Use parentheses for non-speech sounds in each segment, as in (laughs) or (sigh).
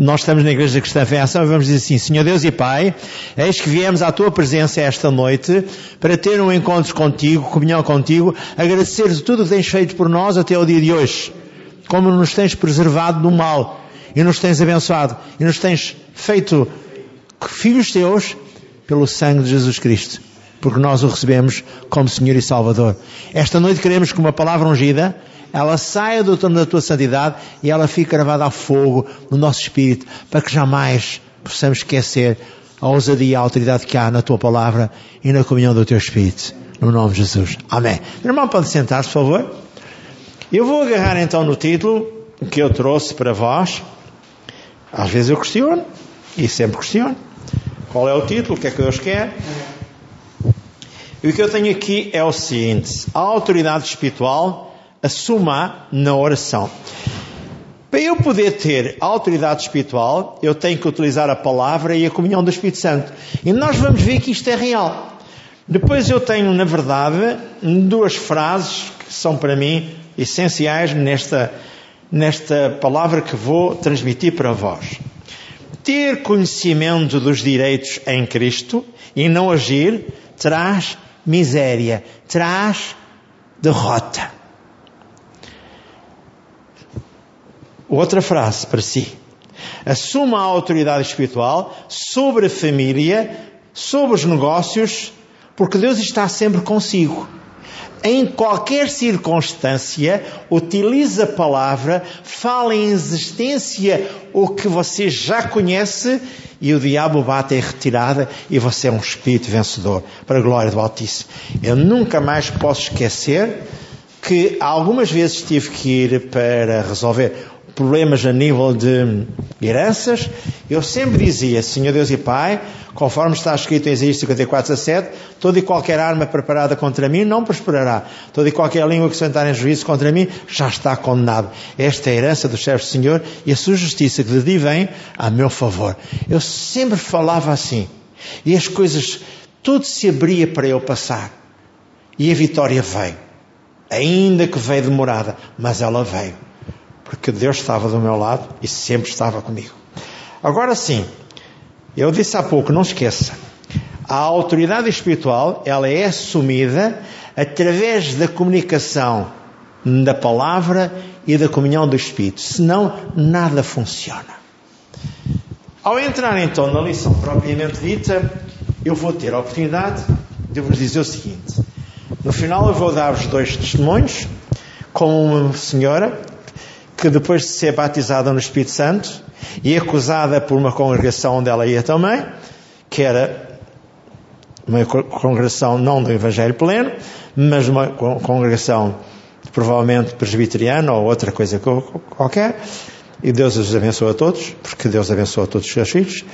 nós estamos na Igreja Cristã Fé em Ação e vamos dizer assim, Senhor Deus e Pai, eis que viemos à Tua presença esta noite para ter um encontro contigo, comunhão contigo, agradecer tudo o que tens feito por nós até o dia de hoje, como nos tens preservado do mal e nos tens abençoado e nos tens feito filhos teus pelo sangue de Jesus Cristo, porque nós o recebemos como Senhor e Salvador. Esta noite queremos que uma palavra ungida ela saia do trono da tua santidade e ela fique gravada a fogo no nosso espírito, para que jamais possamos esquecer a ousadia e a autoridade que há na tua palavra e na comunhão do teu espírito. No nome de Jesus. Amém. Irmão, pode sentar-se, por favor. Eu vou agarrar então no título que eu trouxe para vós. Às vezes eu questiono, e sempre questiono. Qual é o título? O que é que Deus quer? E o que eu tenho aqui é o seguinte: a autoridade espiritual assuma na oração. Para eu poder ter autoridade espiritual, eu tenho que utilizar a palavra e a comunhão do Espírito Santo. E nós vamos ver que isto é real. Depois eu tenho, na verdade, duas frases que são para mim essenciais nesta, nesta palavra que vou transmitir para vós. Ter conhecimento dos direitos em Cristo e não agir traz miséria, traz derrota. Outra frase para si. Assuma a autoridade espiritual sobre a família, sobre os negócios, porque Deus está sempre consigo. Em qualquer circunstância, utilize a palavra, fale em existência o que você já conhece e o diabo bate em retirada e você é um espírito vencedor, para a glória do Altíssimo. Eu nunca mais posso esquecer que algumas vezes tive que ir para resolver problemas a nível de heranças, eu sempre dizia, Senhor Deus e Pai, conforme está escrito em Isaías 54, 17, toda e qualquer arma preparada contra mim não prosperará. Toda e qualquer língua que se sentar em juízo contra mim já está condenado. Esta é a herança dos servos do Senhor e a sua justiça que de ti vem a meu favor. Eu sempre falava assim. E as coisas, tudo se abria para eu passar. E a vitória veio. Ainda que veio demorada, mas ela veio porque Deus estava do meu lado e sempre estava comigo. Agora sim, eu disse há pouco, não esqueça, a autoridade espiritual, ela é assumida através da comunicação da palavra e da comunhão do Espírito, senão nada funciona. Ao entrar então na lição propriamente dita, eu vou ter a oportunidade de vos dizer o seguinte. No final eu vou dar-vos dois testemunhos com uma senhora que depois de ser batizada no Espírito Santo e acusada por uma congregação onde ela ia também, que era uma congregação não do Evangelho pleno, mas uma congregação provavelmente presbiteriana ou outra coisa qualquer, e Deus os abençoa a todos, porque Deus abençoa a todos os seus filhos,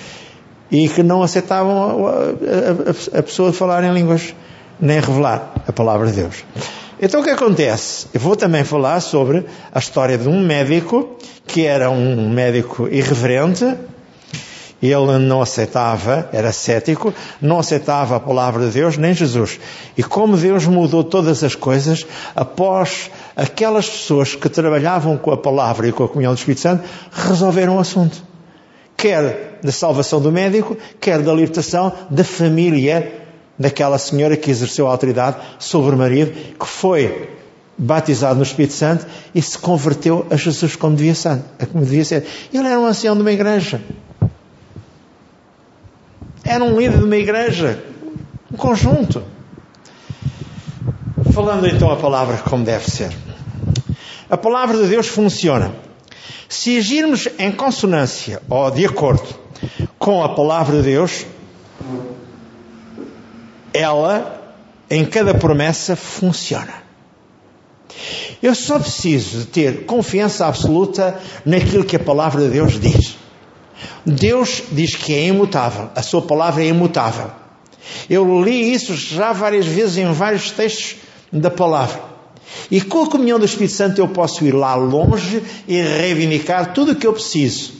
e que não aceitavam a, a, a pessoa falar em línguas, nem revelar a palavra de Deus. Então o que acontece? Eu vou também falar sobre a história de um médico que era um médico irreverente, ele não aceitava, era cético, não aceitava a palavra de Deus nem Jesus. E como Deus mudou todas as coisas após aquelas pessoas que trabalhavam com a palavra e com a comunhão do Espírito Santo resolveram o assunto. Quer da salvação do médico, quer da libertação da família daquela senhora que exerceu a autoridade sobre o marido, que foi batizado no Espírito Santo e se converteu a Jesus como devia ser. Como devia ser. Ele era um ancião de uma igreja. Era um líder de uma igreja. Um conjunto. Falando então a palavra como deve ser. A palavra de Deus funciona. Se agirmos em consonância ou de acordo com a palavra de Deus, ela, em cada promessa, funciona. Eu só preciso de ter confiança absoluta naquilo que a palavra de Deus diz. Deus diz que é imutável, a sua palavra é imutável. Eu li isso já várias vezes em vários textos da palavra. E com a comunhão do Espírito Santo eu posso ir lá longe e reivindicar tudo o que eu preciso.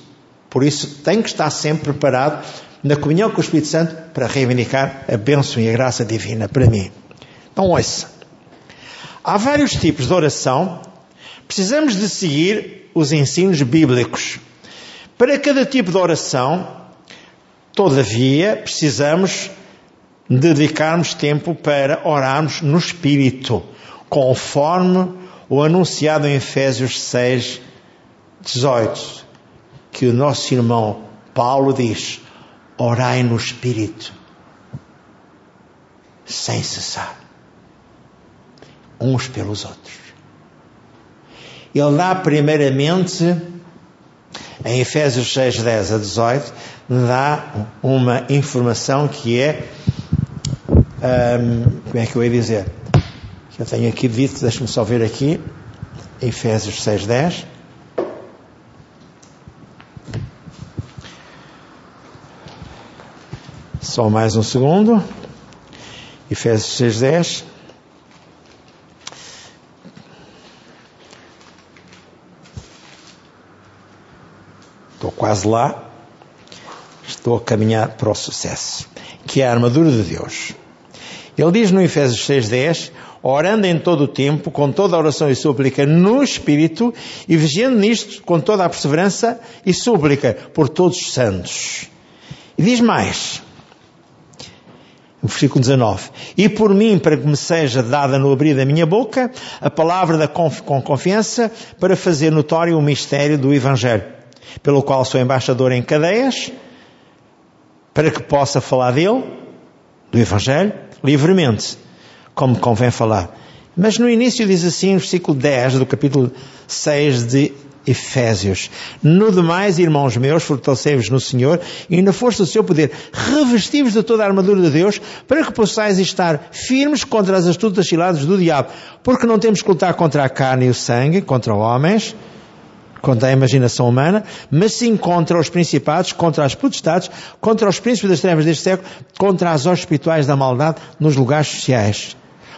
Por isso tenho que estar sempre preparado na comunhão com o Espírito Santo para reivindicar a bênção e a graça divina para mim. Então, ouça. Há vários tipos de oração. Precisamos de seguir os ensinos bíblicos. Para cada tipo de oração, todavia, precisamos dedicarmos tempo para orarmos no Espírito, conforme o anunciado em Efésios 6, 18, que o nosso irmão Paulo diz: orai no Espírito, sem cessar, uns pelos outros. Ele dá primeiramente, em Efésios 6, 10 a 18, dá uma informação que é, um, como é que eu ia dizer? Eu tenho aqui dito, deixa-me só ver aqui, Efésios 6, 10. Só mais um segundo. Efésios 6, 10. Estou quase lá. Estou a caminhar para o sucesso. Que é a armadura de Deus. Ele diz no Efésios 6, 10 orando em todo o tempo, com toda a oração e súplica no Espírito, e vigiando nisto com toda a perseverança e súplica por todos os santos. E diz mais, no versículo 19: E por mim, para que me seja dada no abrir da minha boca, a palavra da conf com confiança, para fazer notório o mistério do Evangelho, pelo qual sou embaixador em cadeias, para que possa falar dele, do Evangelho, livremente como convém falar. Mas no início diz assim, versículo 10 do capítulo 6 de Efésios: No demais, irmãos meus, fortalecei-vos no Senhor e na força do seu poder, revesti-vos de toda a armadura de Deus, para que possais estar firmes contra as astutas ciladas do diabo, porque não temos que lutar contra a carne e o sangue, contra homens, contra a imaginação humana, mas sim contra os principados, contra as potestades, contra os príncipes das trevas deste século, contra as hostes da maldade nos lugares sociais.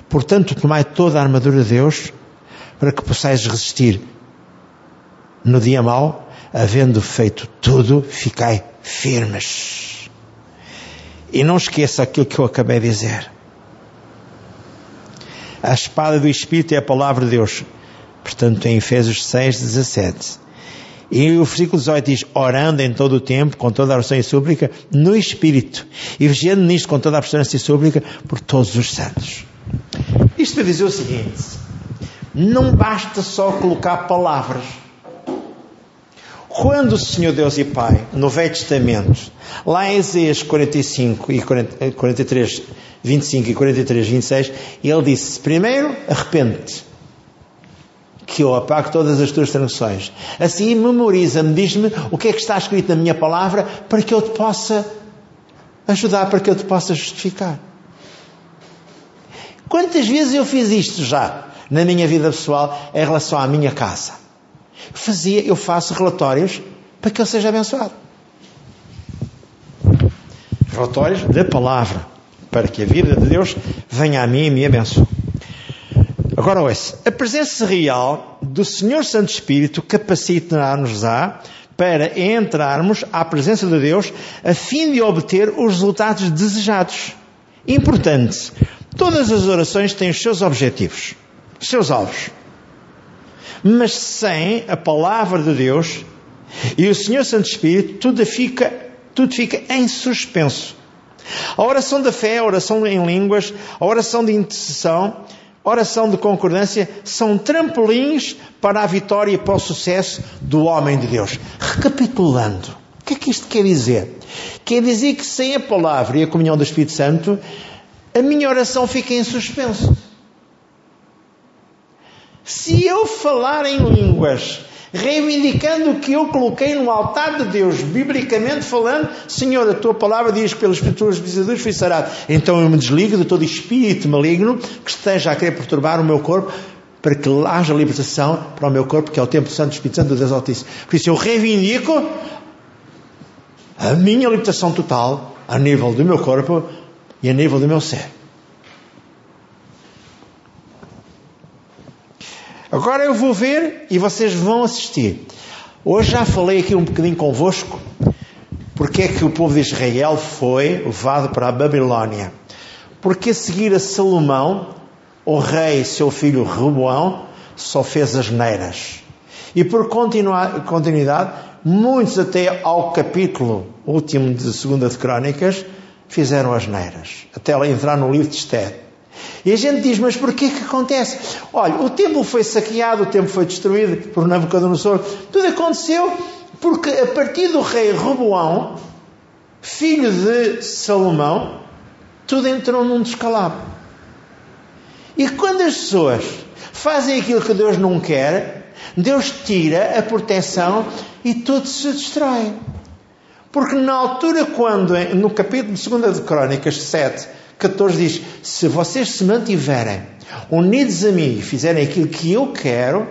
Portanto, tomai toda a armadura de Deus para que possais resistir no dia mau, havendo feito tudo, ficai firmes. E não esqueça aquilo que eu acabei de dizer. A espada do Espírito é a palavra de Deus. Portanto, em Efésios 6, 17. E o versículo 18 diz: Orando em todo o tempo, com toda a oração e súplica, no Espírito, e vigiando nisto com toda a prestância e súplica por todos os santos. Isto para dizer o seguinte: não basta só colocar palavras. Quando o Senhor Deus e Pai, no Velho Testamento, lá em Isaías 45 e 43, 25 e 43, 26, ele disse: primeiro, arrepende-te, que eu apago todas as tuas transgressões. Assim, memoriza-me, diz-me o que é que está escrito na minha palavra para que eu te possa ajudar, para que eu te possa justificar. Quantas vezes eu fiz isto já na minha vida pessoal em relação à minha casa? Fazia, eu faço relatórios para que eu seja abençoado. Relatórios da palavra, para que a vida de Deus venha a mim e me abençoe. Agora ouça, a presença real do Senhor Santo Espírito capacitará-nos-á para entrarmos à presença de Deus a fim de obter os resultados desejados. Importante, Todas as orações têm os seus objetivos, os seus alvos. Mas sem a palavra de Deus e o Senhor Santo Espírito, tudo fica, tudo fica em suspenso. A oração da fé, a oração em línguas, a oração de intercessão, a oração de concordância são trampolins para a vitória e para o sucesso do homem de Deus. Recapitulando, o que é que isto quer dizer? Quer dizer que sem a palavra e a comunhão do Espírito Santo, a minha oração fica em suspenso. Se eu falar em línguas, reivindicando o que eu coloquei no altar de Deus, biblicamente falando, Senhor, a tua palavra diz que pelos tuas visitas fui sarado. Então eu me desligo de todo espírito maligno que esteja a querer perturbar o meu corpo, para que haja libertação para o meu corpo, que é o templo santo Espírito Santo do Deus Altíssimo. Por isso eu reivindico a minha libertação total a nível do meu corpo e a nível do meu ser. Agora eu vou ver e vocês vão assistir. Hoje já falei aqui um bocadinho convosco porque é que o povo de Israel foi levado para a Babilónia. Porque a seguir a Salomão, o rei, seu filho Reboão, só fez as neiras. E por continuidade, muitos até ao capítulo último de Segunda de Crónicas fizeram as neiras, até ela entrar no livro de Esther. E a gente diz, mas porquê que acontece? Olha, o templo foi saqueado, o templo foi destruído por Nabucodonosor. Tudo aconteceu porque a partir do rei Roboão, filho de Salomão, tudo entrou num descalabro. E quando as pessoas fazem aquilo que Deus não quer, Deus tira a proteção e tudo se destrói. Porque na altura, quando, no capítulo 2 de Crónicas 7, 14 diz: Se vocês se mantiverem unidos a mim e fizerem aquilo que eu quero,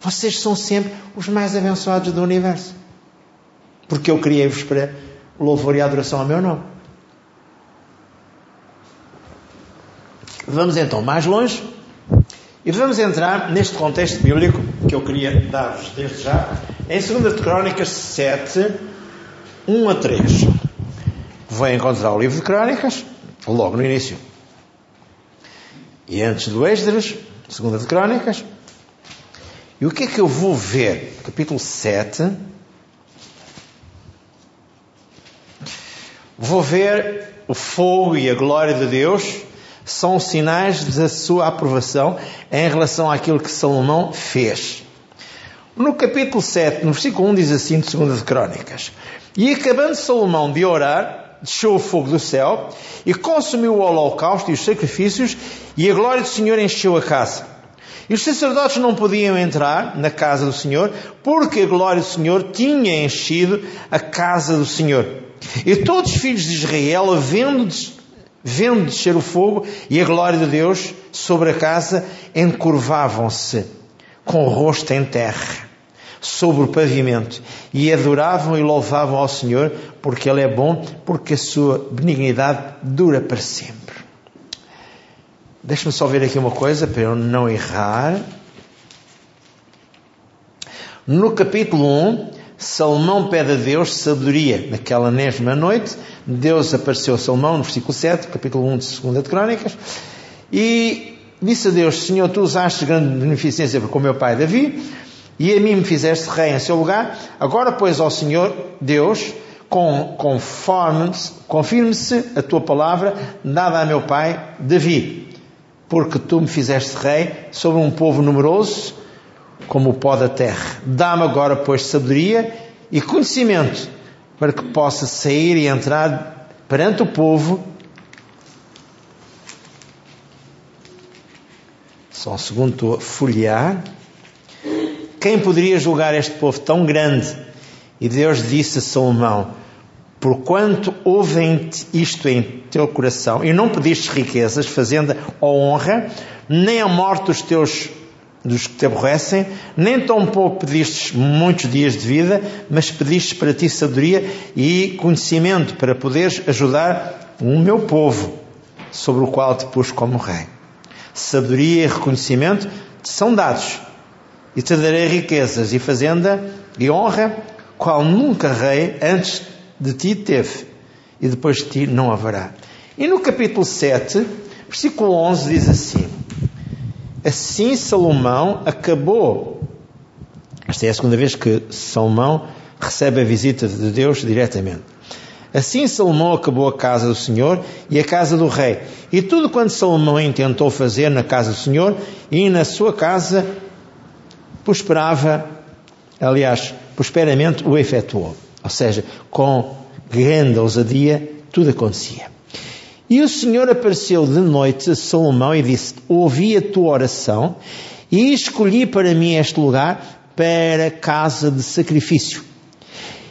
vocês são sempre os mais abençoados do universo. Porque eu criei-vos para louvor e adoração ao meu nome. Vamos então mais longe e vamos entrar neste contexto bíblico que eu queria dar-vos desde já, em 2 de Crónicas 7, 1 a 3. Vou encontrar o livro de Crónicas, logo no início. E antes do Êxodos, segunda de Crónicas. E o que é que eu vou ver? Capítulo 7. Vou ver o fogo e a glória de Deus são sinais da sua aprovação em relação àquilo que Salomão fez. No capítulo 7, no versículo 1, diz assim, de 2 de Crónicas: E acabando Salomão de orar, desceu o fogo do céu e consumiu o holocausto e os sacrifícios, e a glória do Senhor encheu a casa. E os sacerdotes não podiam entrar na casa do Senhor, porque a glória do Senhor tinha enchido a casa do Senhor. E todos os filhos de Israel, vendo, vendo descer o fogo e a glória de Deus sobre a casa, encurvavam-se com o rosto em terra sobre o pavimento e adoravam e louvavam ao Senhor porque Ele é bom, porque a sua benignidade dura para sempre. Deixa-me só ver aqui uma coisa para eu não errar. No capítulo 1, Salomão pede a Deus sabedoria. Naquela mesma noite, Deus apareceu a Salomão, no versículo 7, capítulo 1 de 2 de Crónicas, e disse a Deus: Senhor, tu usaste grande beneficência para com meu pai Davi, e a mim me fizeste rei em seu lugar, agora, pois, ao Senhor Deus, confirme-se a tua palavra dada a meu pai Davi, porque tu me fizeste rei sobre um povo numeroso, como o pó da terra. Dá-me agora, pois, sabedoria e conhecimento, para que possa sair e entrar perante o povo. Só um segundo, estou a folhear. Quem poderia julgar este povo tão grande? E Deus disse a Salomão: Porquanto houve isto em teu coração, e não pediste riquezas, fazenda ou honra, nem a morte dos teus dos que te aborrecem, nem tão pouco pediste muitos dias de vida, mas pediste para ti sabedoria e conhecimento para poderes ajudar o meu povo, sobre o qual te pus como rei. Sabedoria e reconhecimento são dados e te darei riquezas e fazenda e honra, qual nunca rei antes de ti teve, e depois de ti não haverá. E no capítulo 7, versículo 11 diz assim: Assim Salomão acabou. Esta é a segunda vez que Salomão recebe a visita de Deus diretamente. Assim Salomão acabou a casa do Senhor e a casa do rei. E tudo quanto Salomão intentou fazer na casa do Senhor e na sua casa prosperava, aliás, prosperamente o efetuou. Ou seja, com grande ousadia, tudo acontecia. E o Senhor apareceu de noite a Salomão e disse: Ouvi a tua oração e escolhi para mim este lugar para casa de sacrifício.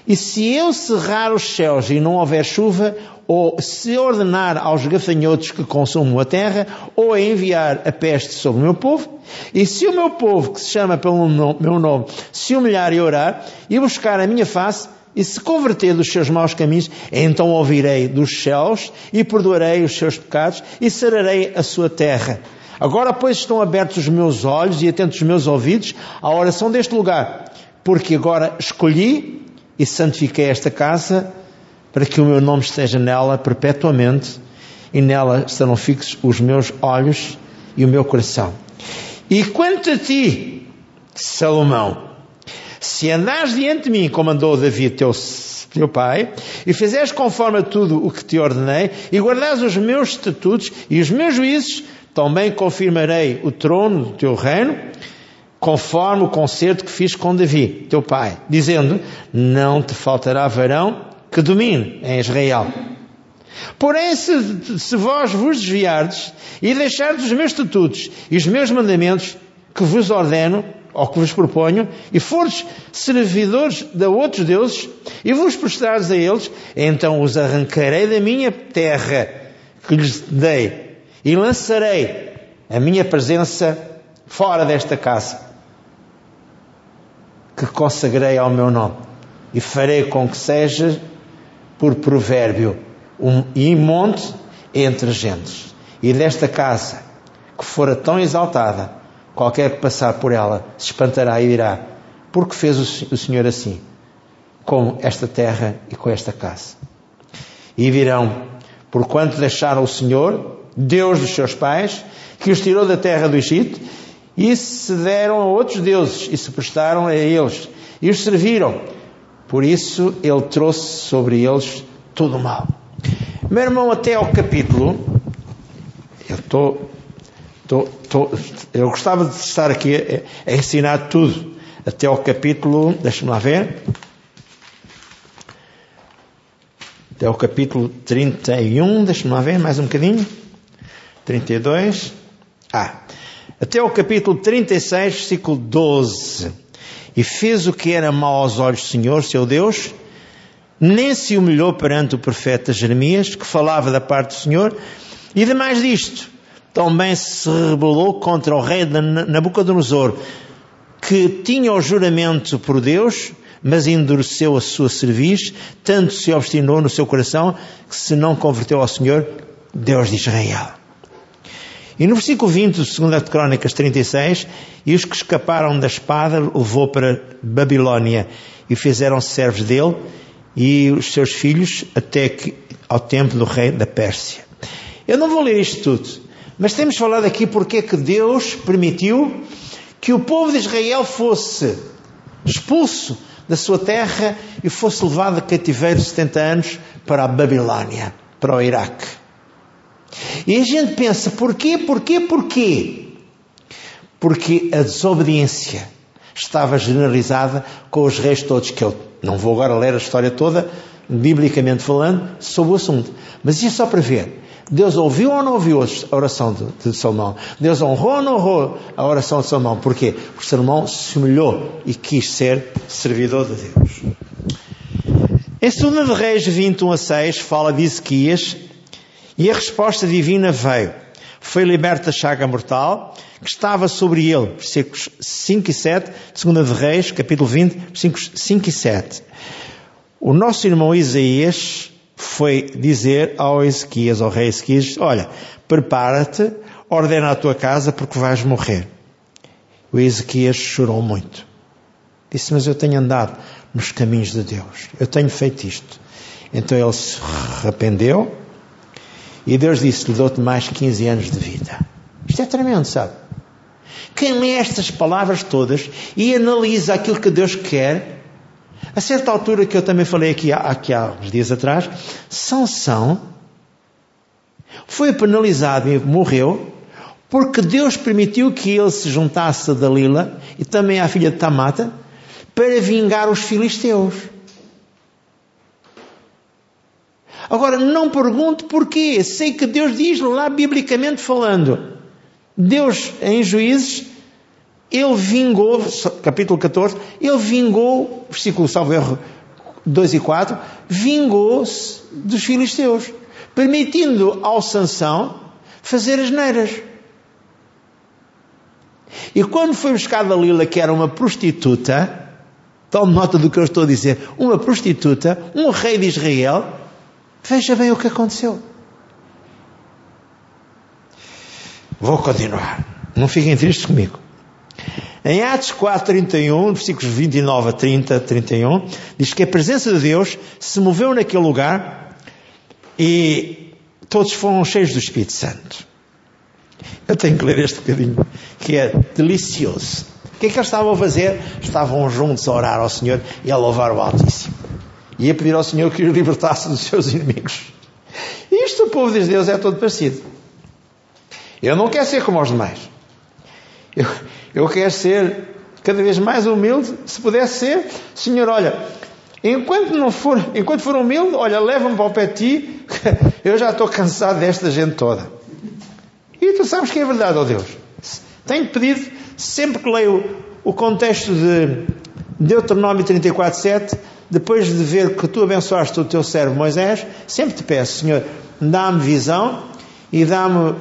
E se eu cerrar os céus e não houver chuva, ou se ordenar aos gafanhotos que consumam a terra, ou enviar a peste sobre o meu povo, e se o meu povo, que se chama pelo meu nome, se humilhar e orar, e buscar a minha face, e se converter dos seus maus caminhos, então ouvirei dos céus e perdoarei os seus pecados e sararei a sua terra. Agora, pois, estão abertos os meus olhos e atentos os meus ouvidos à oração deste lugar, porque agora escolhi e santifiquei esta casa para que o meu nome esteja nela perpetuamente e nela estarão fixos os meus olhos e o meu coração. E quanto a ti, Salomão, Se andares diante de mim, como andou Davi, teu, teu pai, e fizeres conforme a tudo o que te ordenei, e guardares os meus estatutos e os meus juízes, também confirmarei o trono do teu reino, conforme o concerto que fiz com Davi, teu pai, dizendo: Não te faltará varão que domine em Israel. Porém, se, se vós vos desviardes e deixardes os meus estatutos e os meus mandamentos que vos ordeno, ou que vos proponho, e fordes servidores de outros deuses, e vos prostrares a eles, então os arrancarei da minha terra que lhes dei, e lançarei a minha presença fora desta casa, que consagrei ao meu nome, e farei com que seja por provérbio um imonte entre gentes. E desta casa, que fora tão exaltada, qualquer que passar por ela se espantará e dirá: Por que fez o Senhor assim? Com esta terra e com esta casa. E virão, porquanto deixaram o Senhor, Deus dos seus pais, que os tirou da terra do Egito, e se deram a outros deuses, e se prestaram a eles, e os serviram. Por isso ele trouxe sobre eles todo o mal. Meu irmão, até ao capítulo, eu estou, eu gostava de estar aqui a, a ensinar tudo, até ao capítulo, deixa-me lá ver, até ao capítulo 31, deixa-me lá ver mais um bocadinho, 32, ah, até ao capítulo 36, versículo 12, e fez o que era mau aos olhos do Senhor, seu Deus, nem se humilhou perante o profeta Jeremias, que falava da parte do Senhor, e demais disto, também se rebelou contra o rei Nabucodonosor, que tinha o juramento por Deus, mas endureceu a sua cerviz, tanto se obstinou no seu coração, que se não converteu ao Senhor, Deus de Israel. E no versículo 20 do 2 Crónicas 36, e os que escaparam da espada levou para Babilónia e fizeram servos dele, e os seus filhos até que, ao tempo do rei da Pérsia. Eu não vou ler isto tudo, mas temos falado aqui porque é que Deus permitiu que o povo de Israel fosse expulso da sua terra e fosse levado a cativeiro 70 anos para a Babilónia, para o Iraque. E a gente pensa, porquê, porquê, porquê? Porque a desobediência estava generalizada com os reis todos, que eu não vou agora ler a história toda, biblicamente falando, sobre o assunto. Mas isso é só para ver. Deus ouviu ou não ouviu a oração de, de Salomão? Deus honrou ou não honrou a oração de Salomão? Porquê? Porque Salomão se humilhou e quis ser servidor de Deus. Em 2 de Reis 21 a 6 fala de Ezequias e a resposta divina veio. Foi liberta a chaga mortal que estava sobre ele, versículos 5 e 7, segunda de Reis, capítulo 20, versículos 5 e 7. O nosso irmão Isaías foi dizer ao Ezequias, ao rei Ezequias, olha, prepara-te, ordena a tua casa porque vais morrer. O Ezequias chorou muito. Disse, mas eu tenho andado nos caminhos de Deus. Eu tenho feito isto. Então ele se arrependeu e Deus disse-lhe, dou-te mais 15 anos de vida. Isto é tremendo, sabe? Quem lê estas palavras todas e analisa aquilo que Deus quer, a certa altura que eu também falei aqui, aqui há uns dias atrás, Sansão foi penalizado e morreu porque Deus permitiu que ele se juntasse a Dalila e também à filha de Tamata para vingar os filisteus. Agora, não pergunto porquê. Sei que Deus diz lá, biblicamente falando. Deus, em Juízes, ele vingou, capítulo 14, ele vingou, versículo salvo erro 2 e 4, vingou-se dos filisteus, permitindo ao Sansão fazer as neiras. E quando foi buscar Dalila, que era uma prostituta, tome nota do que eu estou a dizer, uma prostituta, um rei de Israel, veja bem o que aconteceu. Vou continuar. Não fiquem tristes comigo. Em Atos 4, 31, versículos 29 a 30, 31, diz que a presença de Deus se moveu naquele lugar e todos foram cheios do Espírito Santo. Eu tenho que ler este bocadinho, que é delicioso. O que é que eles estavam a fazer? Estavam juntos a orar ao Senhor e a louvar o Altíssimo. E a pedir ao Senhor que os libertasse dos seus inimigos. Isto o povo de Deus é todo parecido. Eu não quero ser como os demais. Eu, eu quero ser cada vez mais humilde, se pudesse ser. Senhor, olha, enquanto não for, enquanto for humilde, olha, leva-me para o pé de ti, (laughs) eu já estou cansado desta gente toda. E tu sabes que é verdade, ó oh Deus. Tenho pedido, sempre que leio o contexto de Deuteronômio 34, 7, depois de ver que tu abençoaste o teu servo Moisés, sempre te peço, Senhor, dá-me visão e dá-me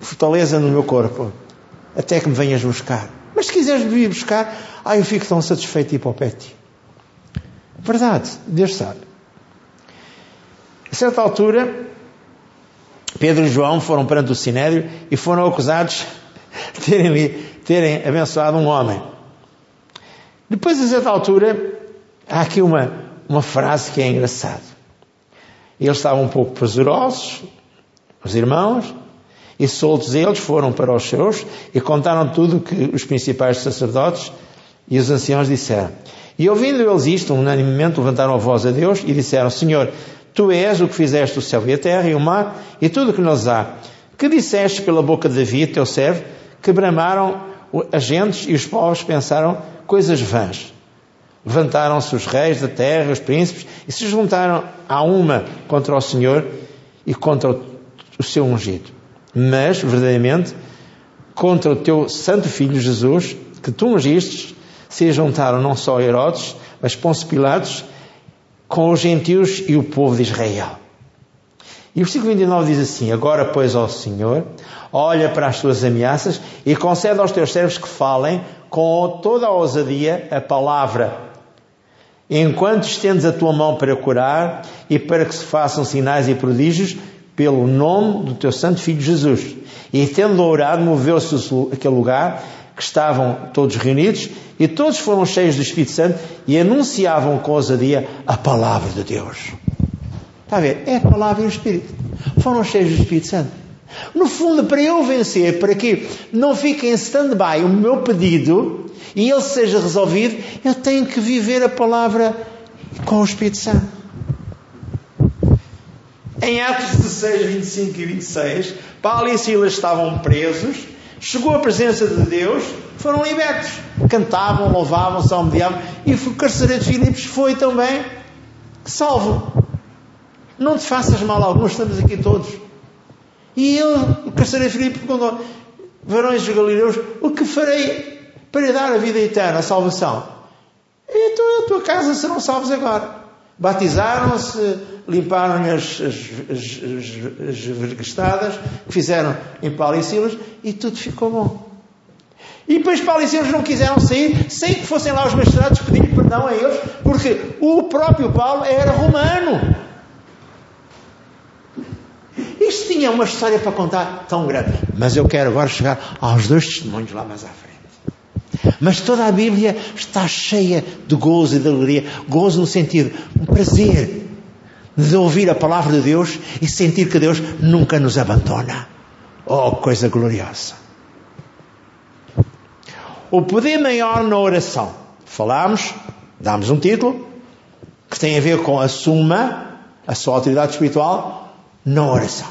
fortaleza no meu corpo, até que me venhas buscar. Mas se quiseres vir buscar, ah, eu fico tão satisfeito de ir ti. Verdade, Deus sabe. A certa altura, Pedro e João foram perante o Sinédrio e foram acusados de terem, terem abençoado um homem. Depois, a certa altura, há aqui uma, uma frase que é engraçada. Eles estavam um pouco prazerosos, os irmãos, e soltos eles foram para os seus e contaram tudo o que os principais sacerdotes e os anciãos disseram. E ouvindo eles isto, unanimemente levantaram a voz a Deus e disseram: Senhor, tu és o que fizeste o céu e a terra e o mar e tudo o que nos há. Que disseste pela boca de Davi, teu servo, que bramaram as gentes e os povos pensaram coisas vãs. Levantaram-se os reis da terra, os príncipes, e se juntaram a uma contra o Senhor e contra o seu ungido mas, verdadeiramente, contra o teu santo filho Jesus, que tu ungiste, se juntaram não só Herodes, mas Pôncio Pilatos, com os gentios e o povo de Israel. E o versículo 29 diz assim: Agora, pois, ó Senhor, olha para as tuas ameaças e concede aos teus servos que falem com toda a ousadia a palavra, enquanto estendes a tua mão para curar e para que se façam sinais e prodígios pelo nome do teu santo filho Jesus. E tendo orado, moveu-se aquele lugar que estavam todos reunidos e todos foram cheios do Espírito Santo e anunciavam com ousadia a palavra de Deus. Está a ver? É a palavra e o Espírito. Foram cheios do Espírito Santo. No fundo, para eu vencer, para que não fique em stand-by o meu pedido e ele seja resolvido, eu tenho que viver a palavra com o Espírito Santo. Em Atos 16, 25 e 26, Paulo e Silas estavam presos, chegou a presença de Deus, foram libertos. Cantavam, louvavam, salmodiavam, e o carcereiro de Filipos foi também salvo. Não te faças mal algum, estamos aqui todos. E carcereiro de Filipos, perguntou: Varões dos Galileus, o que farei para dar a vida eterna, a salvação? E e a tua casa serão salvos agora. Batizaram-se, limparam as, as vergestadas que fizeram em Paulo e Silas e tudo ficou bom. E depois Paulo e Silas não quiseram sair sem que fossem lá os magistrados pedir perdão a eles, porque o próprio Paulo era romano. Isto tinha uma história para contar tão grande. Mas eu quero agora chegar aos dois testemunhos lá mais à frente. Mas toda a Bíblia está cheia de gozo e de alegria. Gozo no sentido, um prazer de ouvir a palavra de Deus e sentir que Deus nunca nos abandona. Oh, coisa gloriosa! O poder maior na oração. Falámos, damos um título, que tem a ver com a suma, a sua autoridade espiritual, na oração.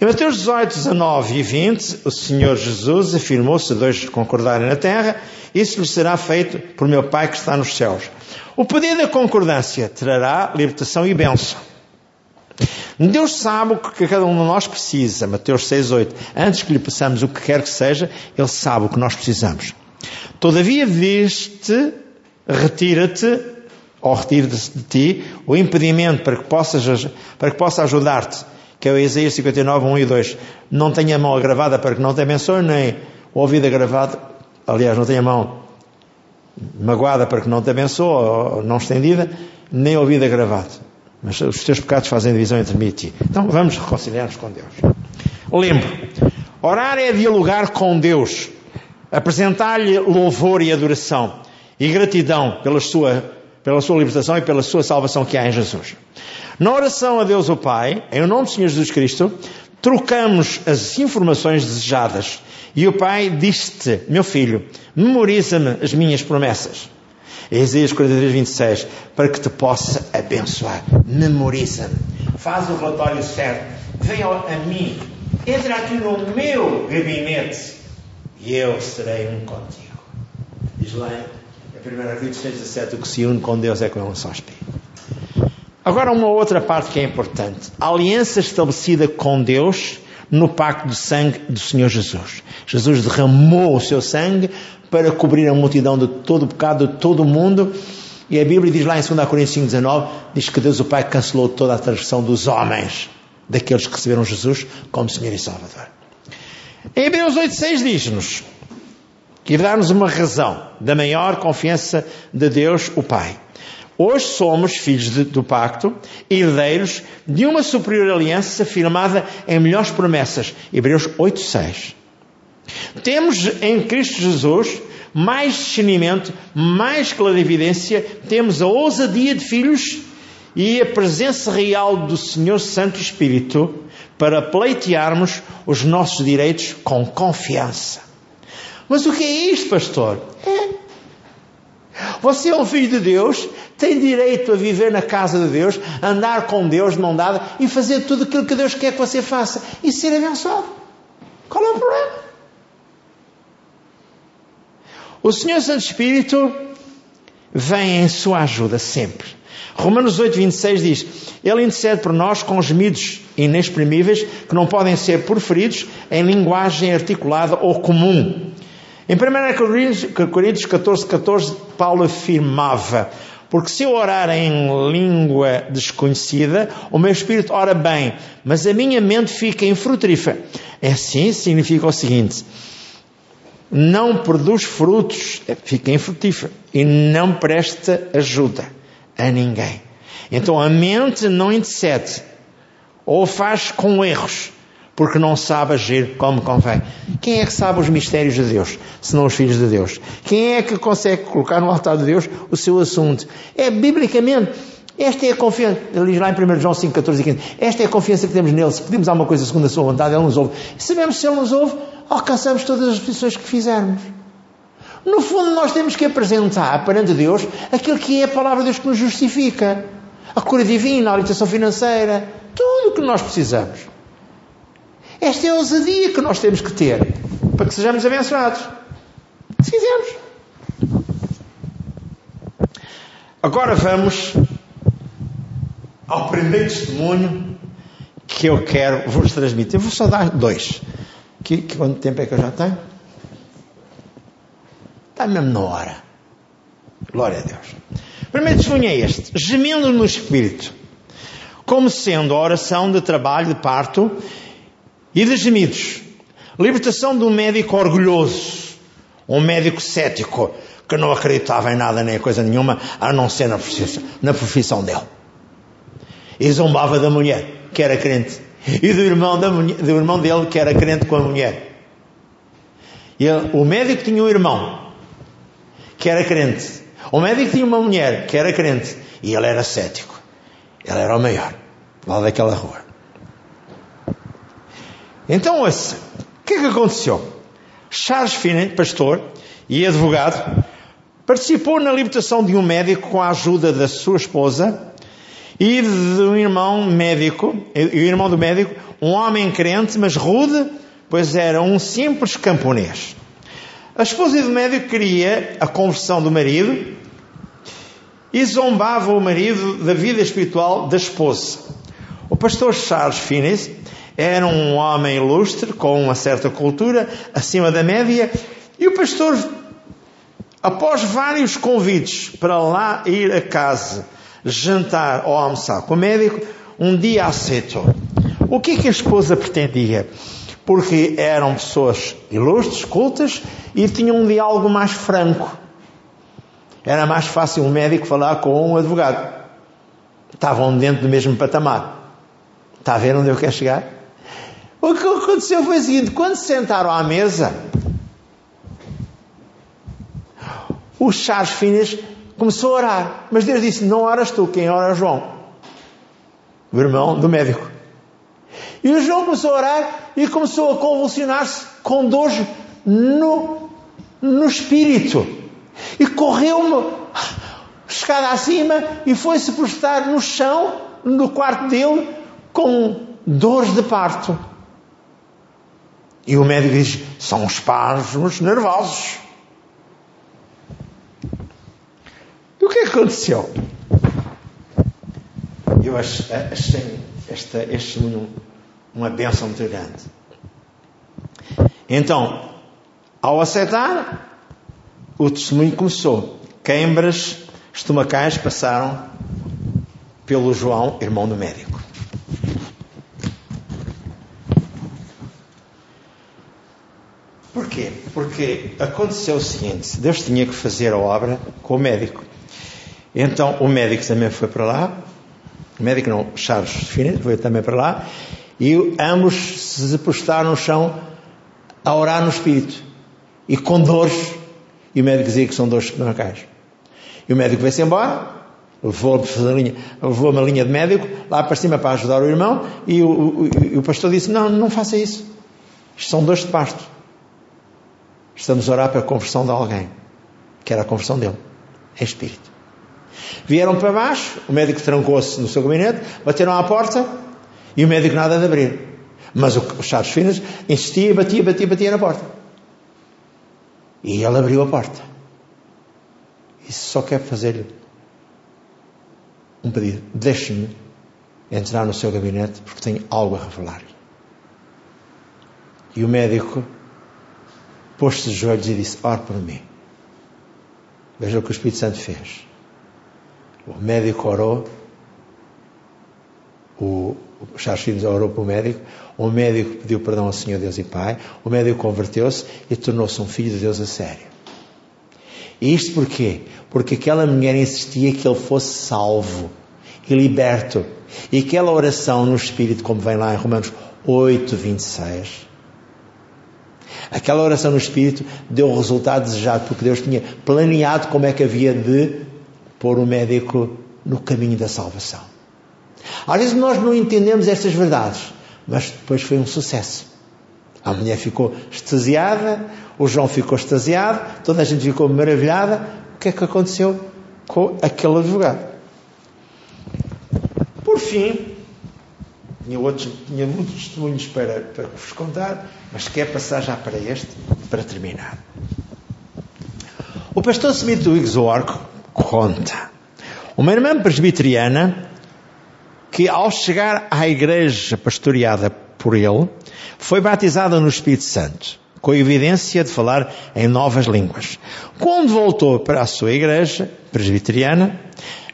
Em Mateus 18, 19 e 20, o Senhor Jesus afirmou: se dois concordarem na terra, isso lhes será feito por meu Pai que está nos céus. O poder da concordância trará libertação e bênção. Deus sabe o que cada um de nós precisa. Mateus 6, 8. Antes que lhe peçamos o que quer que seja, Ele sabe o que nós precisamos. Todavia, viste, retira-te, ou retira de ti, o impedimento para que, possas, para que possa ajudar-te que é o Isaías 59, 1 e 2. Não tenha a mão agravada para que não te abençoe, nem o ouvido agravado, aliás, não tenha a mão magoada para que não te abençoe, ou não estendida, nem ouvido agravado. Mas os teus pecados fazem divisão entre mim e ti. Então vamos reconciliar-nos com Deus. Lembro, orar é dialogar com Deus, apresentar-lhe louvor e adoração e gratidão pela sua, pela sua libertação e pela sua salvação que há em Jesus. Na oração a Deus o Pai, em nome do Senhor Jesus Cristo, trocamos as informações desejadas. E o pai disse-te, meu filho, memoriza-me as minhas promessas. Isaías 43, 26, para que te possa abençoar. Memoriza-me. Faz o relatório certo. Venha a mim. Entra aqui no meu gabinete e eu serei um contigo. Diz lá 1 Coríntios 6, 17, o que se une com Deus é com um só espírito. Agora, uma outra parte que é importante: a aliança estabelecida com Deus no pacto de sangue do Senhor Jesus. Jesus derramou o seu sangue para cobrir a multidão de todo o pecado de todo o mundo. E a Bíblia diz lá em 2 Coríntios 5,19: diz que Deus o Pai cancelou toda a transgressão dos homens, daqueles que receberam Jesus como Senhor e Salvador. Em Hebreus 8,6 diz-nos que dá-nos uma razão da maior confiança de Deus, o Pai. Hoje somos filhos de, do pacto, herdeiros de uma superior aliança firmada em melhores promessas. Hebreus 8,6. Temos em Cristo Jesus mais discernimento, mais clarividência, temos a ousadia de filhos e a presença real do Senhor Santo Espírito para pleitearmos os nossos direitos com confiança. Mas o que é isto, pastor? É você é um filho de Deus, tem direito a viver na casa de Deus, andar com Deus de mão dada e fazer tudo aquilo que Deus quer que você faça e ser abençoado. Qual é o problema? O Senhor Santo Espírito vem em sua ajuda sempre. Romanos 8, 26 diz: Ele intercede por nós com gemidos inexprimíveis que não podem ser proferidos em linguagem articulada ou comum. Em 1 Coríntios 14, 14, Paulo afirmava: Porque se eu orar em língua desconhecida, o meu espírito ora bem, mas a minha mente fica infrutífera. É assim, significa o seguinte: não produz frutos, fica infrutífera e não presta ajuda a ninguém. Então a mente não intercede ou faz com erros porque não sabe agir como convém. Quem é que sabe os mistérios de Deus, senão os filhos de Deus? Quem é que consegue colocar no altar de Deus o seu assunto? É biblicamente. Esta é a confiança, ele diz lá em 1 João 5, 14 e 15, esta é a confiança que temos nele, se pedimos alguma coisa segundo a sua vontade, ele nos ouve. E sabemos se ele nos ouve, alcançamos todas as petições que fizermos. No fundo, nós temos que apresentar perante Deus aquilo que é a palavra de Deus que nos justifica. A cura divina, a orientação financeira, tudo o que nós precisamos. Esta é a ousadia que nós temos que ter para que sejamos abençoados. Se quisermos. Agora vamos ao primeiro testemunho que eu quero vos transmitir. Eu vou só dar dois. Que, que, quanto tempo é que eu já tenho? Está mesmo na hora. Glória a Deus. O primeiro testemunho é este: gemendo no espírito, como sendo a oração de trabalho de parto e de gemidos. Libertação de um médico orgulhoso, um médico cético, que não acreditava em nada nem em coisa nenhuma, a não ser na profissão, na profissão dele. E zombava da mulher, que era crente, e do irmão, da do irmão dele, que era crente com a mulher. Ele, o médico tinha um irmão, que era crente. O médico tinha uma mulher, que era crente, e ele era cético. Ele era o maior, lá daquela rua. Então, ouça, o que é que aconteceu? Charles Finney, pastor e advogado, participou na libertação de um médico com a ajuda da sua esposa e de um irmão médico, e o irmão do médico, um homem crente, mas rude, pois era um simples camponês. A esposa do médico queria a conversão do marido e zombava o marido da vida espiritual da esposa. O pastor Charles Finney era um homem ilustre, com uma certa cultura, acima da média, e o pastor, após vários convites para lá ir a casa, jantar ou almoçar com o médico, um dia aceitou. O que é que a esposa pretendia? Porque eram pessoas ilustres, cultas, e tinham um diálogo mais franco. Era mais fácil um médico falar com um advogado. Estavam dentro do mesmo patamar. Está a ver onde eu quero chegar? O que aconteceu foi o seguinte: quando se sentaram à mesa, o Charles Finas começou a orar. Mas Deus disse: Não oras tu, quem ora é João, o irmão do médico. E o João começou a orar e começou a convulsionar-se com dores no, no espírito. E correu-me escada acima e foi-se postar no chão, no quarto dele, com dores de parto. E o médico diz: são espasmos nervosos. E o que é aconteceu? Eu achei esta, este testemunho uma benção muito grande. Então, ao aceitar, o testemunho começou. Queimbras estomacais passaram pelo João, irmão do médico. Porquê? Porque aconteceu o seguinte: Deus tinha que fazer a obra com o médico. Então o médico também foi para lá, o médico não, Charles Fines foi também para lá, e ambos se postaram no chão a orar no espírito e com dores. E o médico dizia que são dores estomacais. E o médico veio-se embora, levou, levou uma linha de médico lá para cima para ajudar o irmão, e o, o, o pastor disse: Não, não faça isso. Isto são dores de pasto. Estamos a orar para a conversão de alguém, que era a conversão dele, em espírito. Vieram para baixo, o médico trancou-se no seu gabinete, bateram à porta e o médico nada de abrir. Mas o Charles Finas insistia, batia, batia, batia na porta. E ele abriu a porta. E só quer fazer um pedido. Deixe-me entrar no seu gabinete porque tenho algo a revelar-lhe. E o médico pôs-se de joelhos e disse: Ore por mim. Veja o que o Espírito Santo fez. O médico orou, o Charles Filhos orou para o médico, o médico pediu perdão ao Senhor Deus e Pai, o médico converteu-se e tornou-se um filho de Deus a sério. E isto porquê? Porque aquela mulher insistia que ele fosse salvo e liberto. E aquela oração no Espírito, como vem lá em Romanos 8, 26, Aquela oração no Espírito deu o resultado desejado, porque Deus tinha planeado como é que havia de pôr o médico no caminho da salvação. Às vezes nós não entendemos estas verdades, mas depois foi um sucesso. A mulher ficou extasiada, o João ficou extasiado, toda a gente ficou maravilhada. O que é que aconteceu com aquele advogado? Por fim, tinha, outros, tinha muitos testemunhos para, para vos contar, mas quer passar já para este, para terminar. O pastor Smith do Exorco conta uma irmã presbiteriana que, ao chegar à igreja pastoreada por ele, foi batizada no Espírito Santo, com a evidência de falar em novas línguas. Quando voltou para a sua igreja presbiteriana,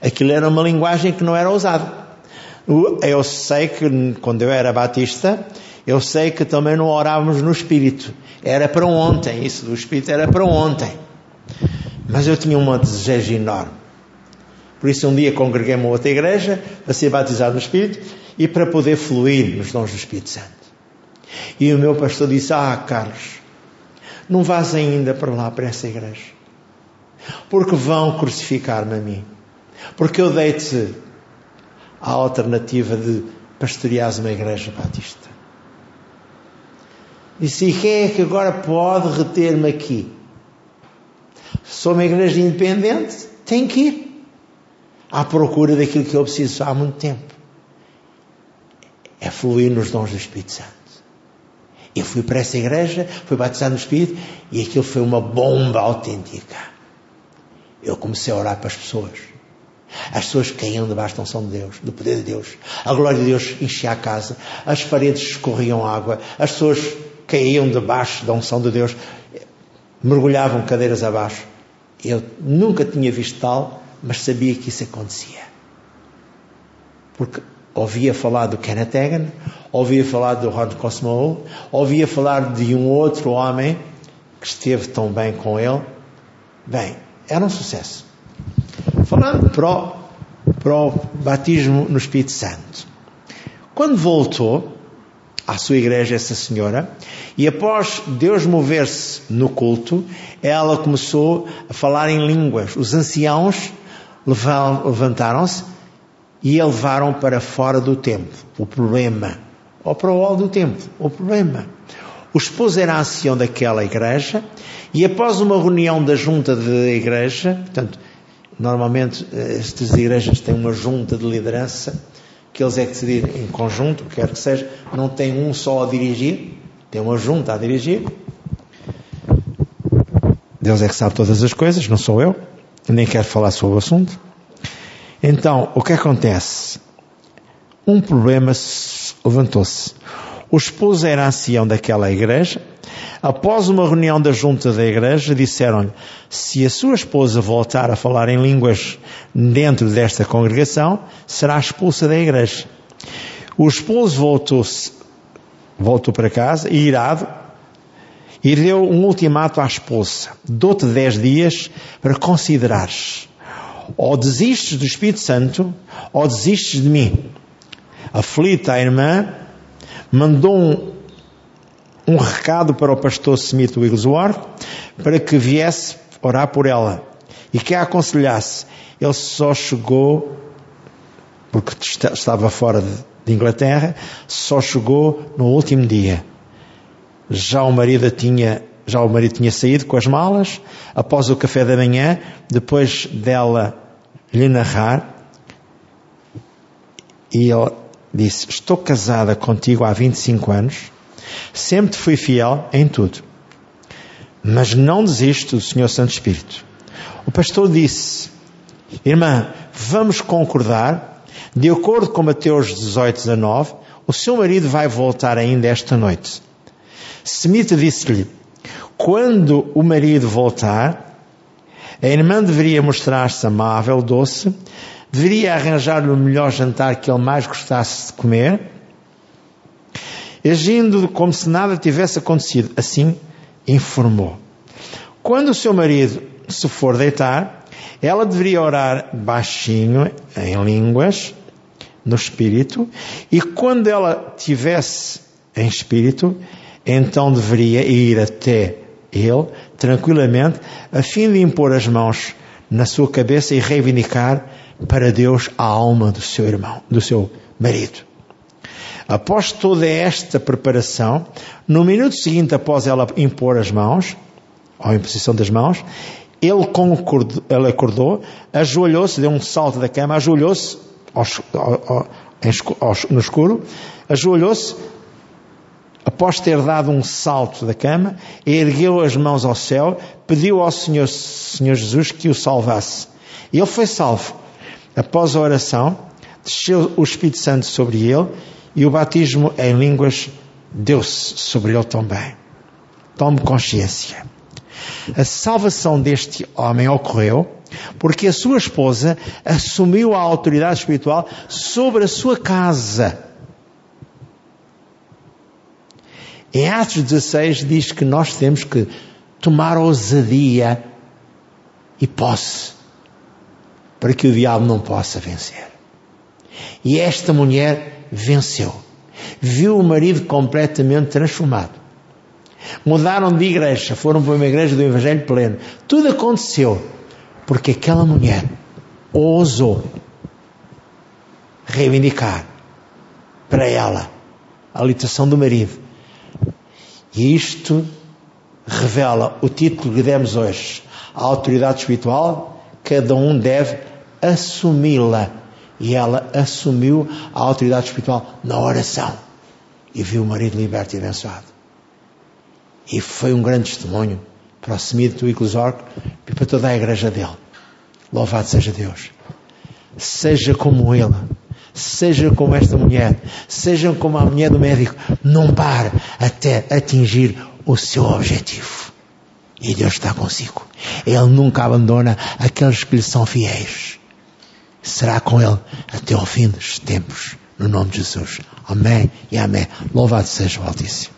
aquilo era uma linguagem que não era usada. Eu sei que quando eu era batista, eu sei que também não orávamos no Espírito. Era para ontem, isso do Espírito era para ontem. Mas eu tinha um desejo enorme. Por isso um dia congreguei-me a outra igreja para ser batizado no Espírito e para poder fluir nos dons do Espírito Santo. E o meu pastor disse: Ah, Carlos, não vás ainda para lá, para essa igreja. Porque vão crucificar-me a mim. Porque eu dei-te a alternativa de pastorear uma igreja batista. Disse, e quem é que agora pode reter-me aqui? Sou uma igreja independente, tenho que ir à procura daquilo que eu preciso há muito tempo. É fluir nos dons do Espírito Santo. Eu fui para essa igreja, fui batizado no Espírito e aquilo foi uma bomba autêntica. Eu comecei a orar para as pessoas. As pessoas caíam debaixo da unção de Deus, do poder de Deus. A glória de Deus enchia a casa, as paredes escorriam água, as pessoas caíam debaixo da unção de Deus, mergulhavam cadeiras abaixo. Eu nunca tinha visto tal, mas sabia que isso acontecia. Porque ouvia falar do Kenneth Hagin, ouvia falar do Ron Cosmo, ouvia falar de um outro homem que esteve tão bem com ele. Bem, era um sucesso. Falando para o, para o batismo no Espírito Santo. Quando voltou à sua igreja, essa senhora, e após Deus mover-se no culto, ela começou a falar em línguas. Os anciãos levantaram-se e a levaram para fora do templo. O problema ou para o hall do templo. O problema. O esposo era ancião daquela igreja e após uma reunião da junta da igreja, portanto, normalmente eh, estas igrejas têm uma junta de liderança que eles é que decidem em conjunto, quer que seja, não tem um só a dirigir, tem uma junta a dirigir. Deus é que sabe todas as coisas, não sou eu, nem quero falar sobre o assunto. Então, o que acontece? Um problema levantou-se. O esposo era ancião daquela igreja. Após uma reunião da junta da igreja, disseram-lhe: se a sua esposa voltar a falar em línguas dentro desta congregação, será expulsa da igreja. O esposo voltou, voltou para casa, irado, e deu um ultimato à esposa: dou-te dez dias para considerares. Ou desistes do Espírito Santo, ou desistes de mim. Aflita a irmã, mandou um, um recado para o pastor Smith Wigglesworth para que viesse orar por ela e que a aconselhasse. Ele só chegou, porque estava fora de Inglaterra, só chegou no último dia. Já o marido tinha, já o marido tinha saído com as malas, após o café da manhã, depois dela lhe narrar, e ele disse: Estou casada contigo há 25 anos, sempre te fui fiel em tudo, mas não desisto do Senhor Santo Espírito. O pastor disse: Irmã, vamos concordar, de acordo com Mateus 18, 19, o seu marido vai voltar ainda esta noite. Smith disse-lhe: Quando o marido voltar, a irmã deveria mostrar-se amável, doce, deveria arranjar-lhe o melhor jantar que ele mais gostasse de comer, agindo como se nada tivesse acontecido. Assim informou. Quando o seu marido se for deitar, ela deveria orar baixinho, em línguas, no espírito, e quando ela tivesse em espírito, então deveria ir até ele, tranquilamente, a fim de impor as mãos na sua cabeça e reivindicar para Deus a alma do seu irmão, do seu marido. Após toda esta preparação, no minuto seguinte após ela impor as mãos, ou a imposição das mãos, ele, concordou, ele acordou, ajoelhou-se, deu um salto da cama, ajoelhou-se no escuro, ajoelhou-se, após ter dado um salto da cama, ergueu as mãos ao céu, pediu ao Senhor, Senhor Jesus que o salvasse. Ele foi salvo. Após a oração, desceu o Espírito Santo sobre ele e o batismo em línguas deu-se sobre ele também. Tome consciência. A salvação deste homem ocorreu porque a sua esposa assumiu a autoridade espiritual sobre a sua casa. Em Atos 16 diz que nós temos que tomar ousadia e posse para que o diabo não possa vencer. E esta mulher venceu. Viu o marido completamente transformado. Mudaram de igreja, foram para uma igreja do Evangelho pleno. Tudo aconteceu porque aquela mulher ousou reivindicar para ela a litação do marido. E isto revela o título que demos hoje. A autoridade espiritual, cada um deve assumi-la. E ela assumiu a autoridade espiritual na oração. E viu o marido liberto e abençoado. E foi um grande testemunho para o Smith do Iclosorco e para toda a igreja dele. Louvado seja Deus. Seja como ele. Seja como esta mulher. Seja como a mulher do médico. Não pare até atingir o seu objetivo. E Deus está consigo. Ele nunca abandona aqueles que lhe são fiéis será com Ele até ao fim dos tempos. No nome de Jesus. Amém e amém. Louvado seja o Altíssimo.